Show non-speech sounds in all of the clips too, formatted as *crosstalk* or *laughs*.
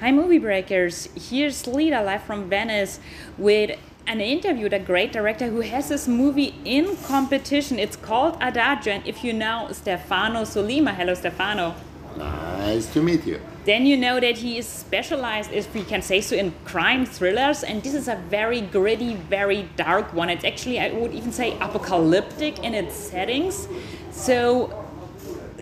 Hi, movie breakers. Here's Lida live from Venice with an interview with a great director who has this movie in competition. It's called Adagio, and if you know Stefano Sollima, hello Stefano. Nice to meet you. Then you know that he is specialized, if we can say so, in crime thrillers, and this is a very gritty, very dark one. It's actually, I would even say, apocalyptic in its settings. So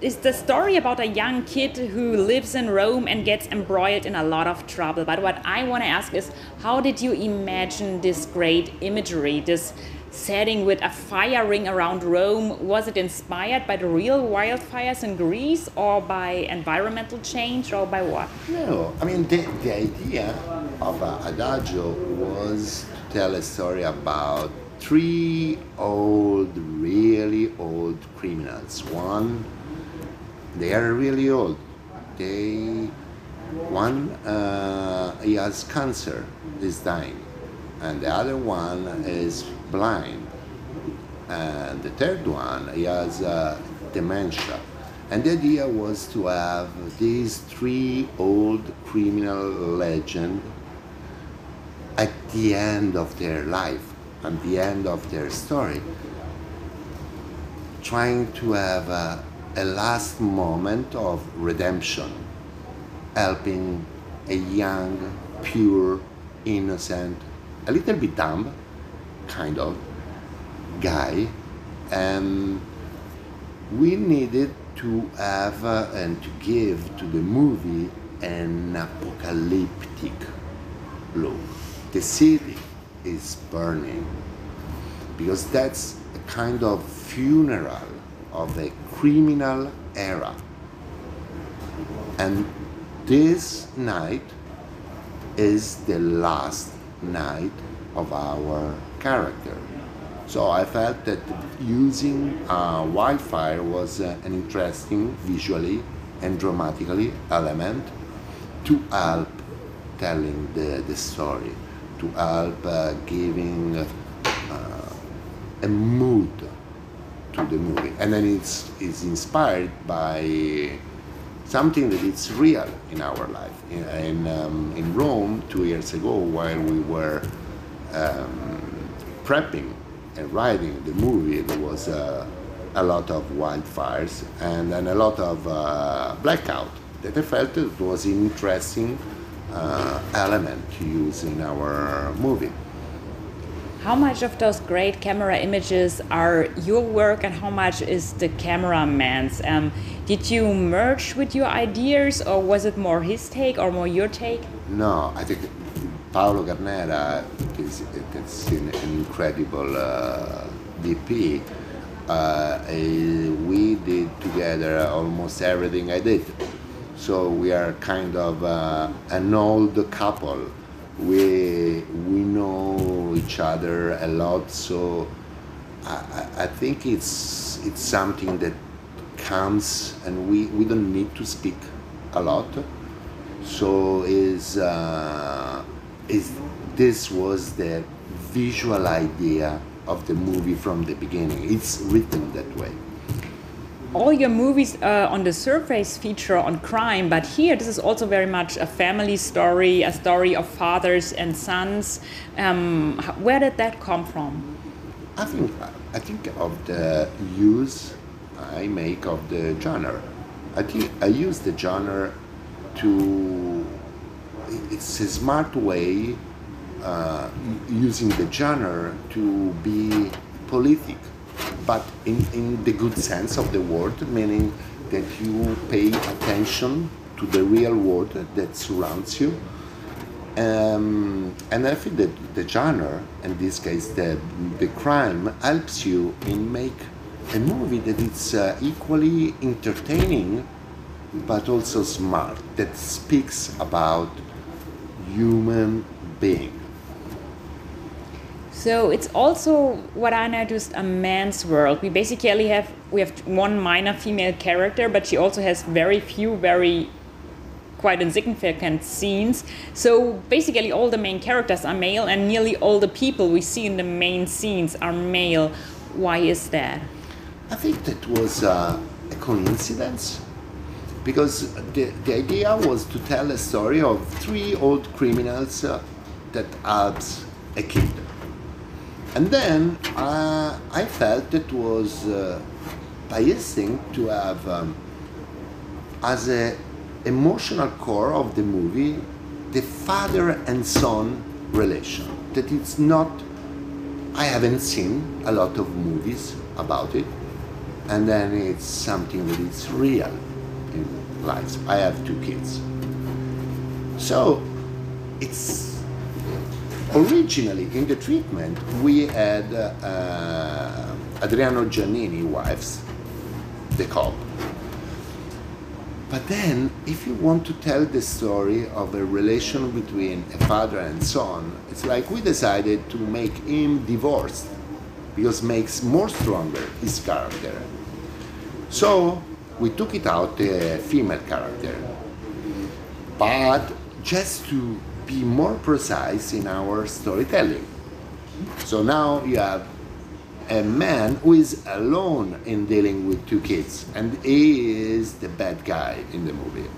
it's the story about a young kid who lives in Rome and gets embroiled in a lot of trouble. But what I want to ask is, how did you imagine this great imagery, this setting with a fire ring around Rome? Was it inspired by the real wildfires in Greece, or by environmental change, or by what? No, I mean the, the idea of uh, Adagio was to tell a story about three old, really old criminals. One they are really old. They one uh, he has cancer, is dying, and the other one is blind, and the third one he has uh, dementia. And the idea was to have these three old criminal legends at the end of their life, at the end of their story, trying to have a a last moment of redemption, helping a young, pure, innocent, a little bit dumb, kind of guy. And we needed to have uh, and to give to the movie an apocalyptic look. The city is burning because that's a kind of funeral of the criminal era. And this night is the last night of our character. So I felt that using uh, wildfire was uh, an interesting visually and dramatically element to help telling the, the story, to help uh, giving uh, a mood to the movie. And then it's, it's inspired by something that is real in our life. In, in, um, in Rome, two years ago, while we were um, prepping and writing the movie, there was uh, a lot of wildfires and, and a lot of uh, blackout that I felt it was an interesting uh, element to use in our movie. How much of those great camera images are your work and how much is the cameraman's? Um, did you merge with your ideas or was it more his take or more your take? No, I think Paolo Carnera is, is an incredible uh, DP. Uh, we did together almost everything I did. So we are kind of uh, an old couple we we know each other a lot. So I, I think it's it's something that comes and we, we don't need to speak a lot. So is uh, is this was the visual idea of the movie from the beginning. It's written that way all your movies uh, on the surface feature on crime, but here this is also very much a family story, a story of fathers and sons. Um, where did that come from? I think I think of the use I make of the genre. I think I use the genre to. It's a smart way uh, using the genre to be politic but in, in the good sense of the word, meaning that you pay attention to the real world that surrounds you. Um, and I think that the genre, in this case the, the crime, helps you in make a movie that is uh, equally entertaining but also smart, that speaks about human being. So it's also what I noticed a man's world. We basically have we have one minor female character, but she also has very few very quite insignificant scenes. So basically all the main characters are male and nearly all the people we see in the main scenes are male. Why is that? I think that was uh, a coincidence. because the, the idea was to tell a story of three old criminals uh, that helps a kid. And then uh, I felt it was uh, biasing to have um, as a emotional core of the movie the father and son relation. That it's not. I haven't seen a lot of movies about it, and then it's something that is real in life. I have two kids, so it's originally in the treatment we had uh, Adriano Giannini wives, the cop. But then, if you want to tell the story of a relation between a father and son, it's like we decided to make him divorced because makes more stronger his character. So we took it out the female character, but just to be more precise in our storytelling. So now you have a man who is alone in dealing with two kids, and he is the bad guy in the movie.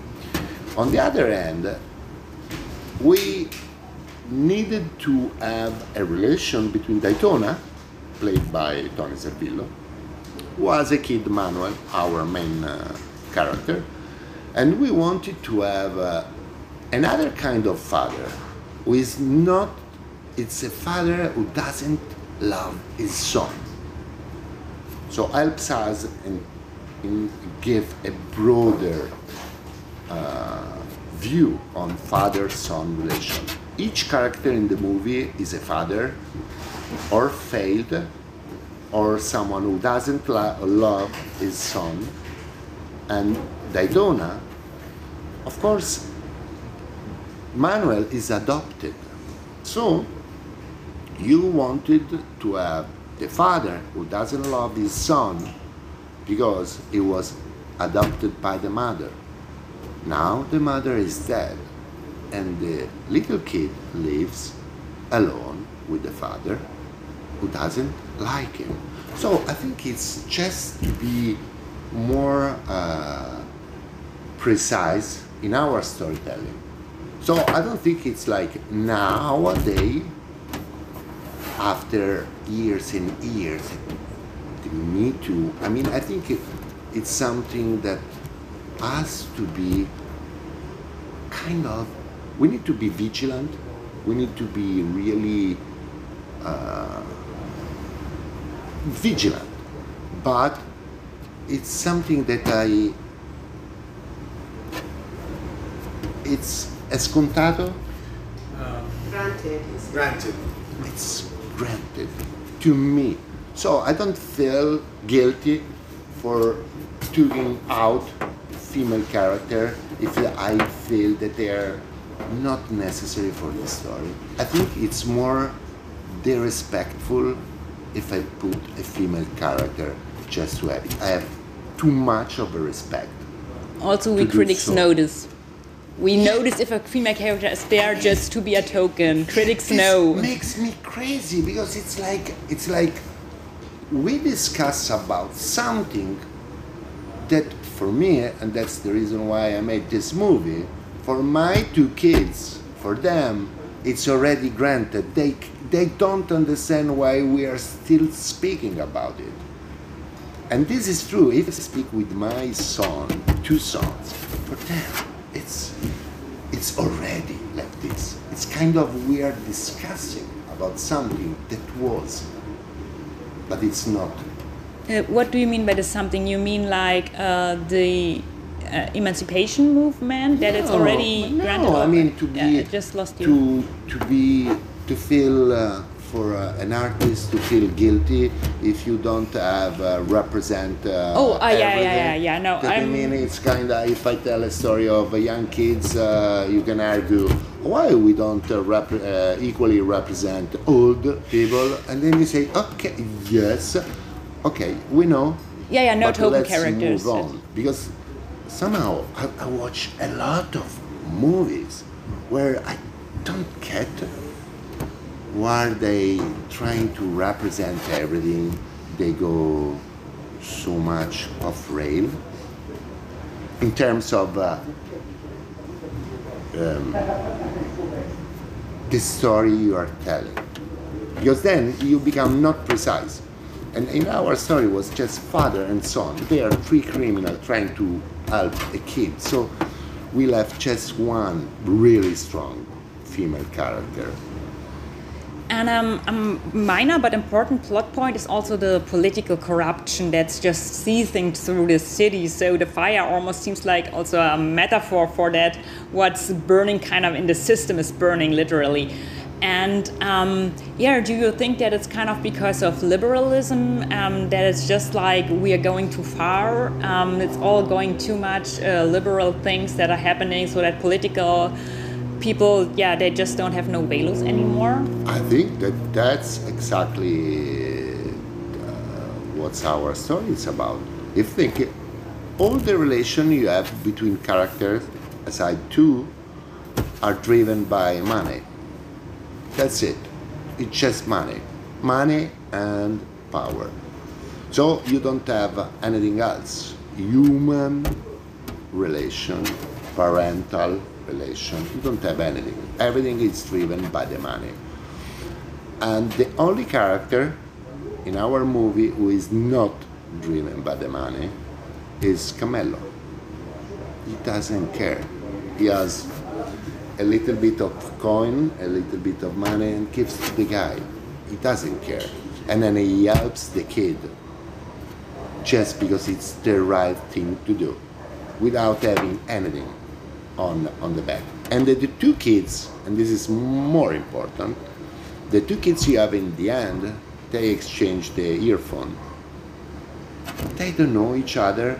On the other hand, we needed to have a relation between Daytona, played by Toni Servillo, who was a kid Manuel, our main uh, character, and we wanted to have uh, another kind of father who is not, it's a father who doesn't love his son. So helps us in give a broader uh, view on father-son relation. Each character in the movie is a father, or failed, or someone who doesn't lo- love his son. And Daytona, of course, Manuel is adopted. So you wanted to have the father who doesn't love his son because he was adopted by the mother. Now the mother is dead and the little kid lives alone with the father who doesn't like him. So I think it's just to be more uh, precise in our storytelling. So I don't think it's like nowadays, after years and years, the Me Too. I mean, I think it, it's something that has to be kind of. We need to be vigilant. We need to be really uh, vigilant. But it's something that I. It's escontato. Granted. is- Granted. it's granted to me. So I don't feel guilty for taking out female character if I feel that they are not necessary for the story. I think it's more disrespectful if I put a female character just to have it. I have too much of a respect. Also, we critics so. notice. We notice if a female character is there just to be a token. Critics This know. makes me crazy because it's like it's like we discuss about something that for me and that's the reason why I made this movie for my two kids for them it's already granted they they don't understand why we are still speaking about it and this is true if I speak with my son two sons for them it's it's already like this it's kind of we are discussing about something that was but it's not Uh, what do you mean by the something? You mean like uh, the uh, emancipation movement that it's already no, granted? I mean to be Yeah, just lost you. to to be to feel uh, for uh, an artist to feel guilty if you don't have uh, represent. Uh, Oh, uh, yeah, yeah, yeah, yeah, no, I mean, it's kind of if I tell a story of uh, young kids, uh, you can argue why we don't uh, rep- uh, equally represent old people, and then you say, okay, yes, okay, we know. Yeah, yeah, no token characters. Move on because somehow I, I watch a lot of movies where I don't get why they trying to represent everything. They go so much off rail. in terms of uh, um, the story you are telling. Because then you become not precise. And in our story was just father and son. They are three criminals trying to help a kid. So we left just one really strong female character. And um, a minor but important plot point is also the political corruption that's just seething through the city. So the fire almost seems like also a metaphor for that. What's burning kind of in the system is burning literally. And um, yeah, do you think that it's kind of because of liberalism um, that it's just like we are going too far? Um, it's all going too much uh, liberal things that are happening, so that political people, yeah, they just don't have no values anymore. I think that that's exactly uh, what our story is about. If think all the relation you have between characters, aside two, are driven by money that's it. It's just money. Money and power. So you don't have anything else. Human relation, parental relation. You don't have anything. Everything is driven by the money. And the only character in our movie who is not driven by the money is Cammello. He doesn't care. He has a little bit of coin, a little bit of money, and gives to the guy. He doesn't care. And then he helps the kid just because it's the right thing to do without having anything on, on the back. And the, the two kids, and this is more important, the two kids you have in the end, they exchange the earphone. They don't know each other.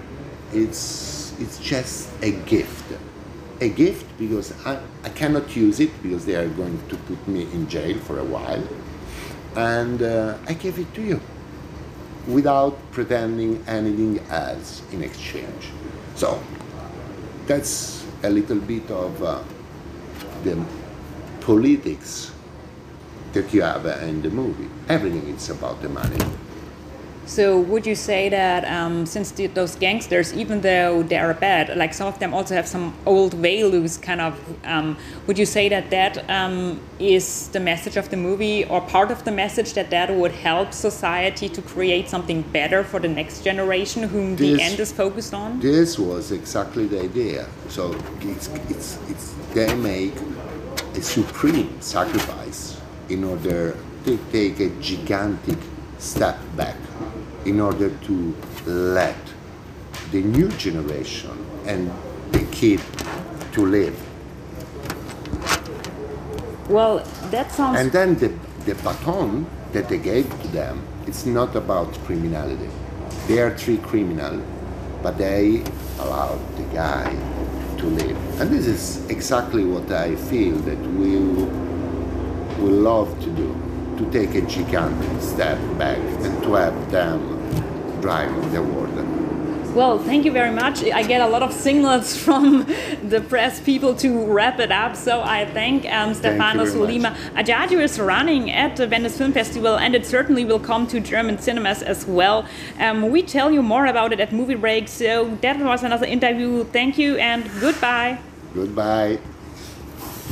It's, it's just a gift a gift because I, I cannot use it because they are going to put me in jail for a while. And uh, I give it to you without pretending anything else in exchange. So that's a little bit of uh, the politics that you have in the movie. Everything is about the money. So would you say that um, since the, those gangsters, even though they are bad, like some of them also have some old values, kind of, um, would you say that that um, is the message of the movie, or part of the message that that would help society to create something better for the next generation, whom this, the end is focused on? This was exactly the idea. So it's, it's, it's they make a supreme sacrifice in order to take a gigantic step back in order to let the new generation and the kid to live. Well, that sounds. And then the, the baton that they gave to them, it's not about criminality. They are three criminals, but they allowed the guy to live. And this is exactly what I feel that we will love to do to take a gigantic step back and to have them driving the world. Well, thank you very much. I get a lot of signals *laughs* from the press people to wrap it up. So I thank um, Stefano Sollima. Adagio is running at the Venice Film Festival and it certainly will come to German cinemas as well. Um, we tell you more about it at Movie Break. So that was another interview. Thank you and goodbye. Goodbye.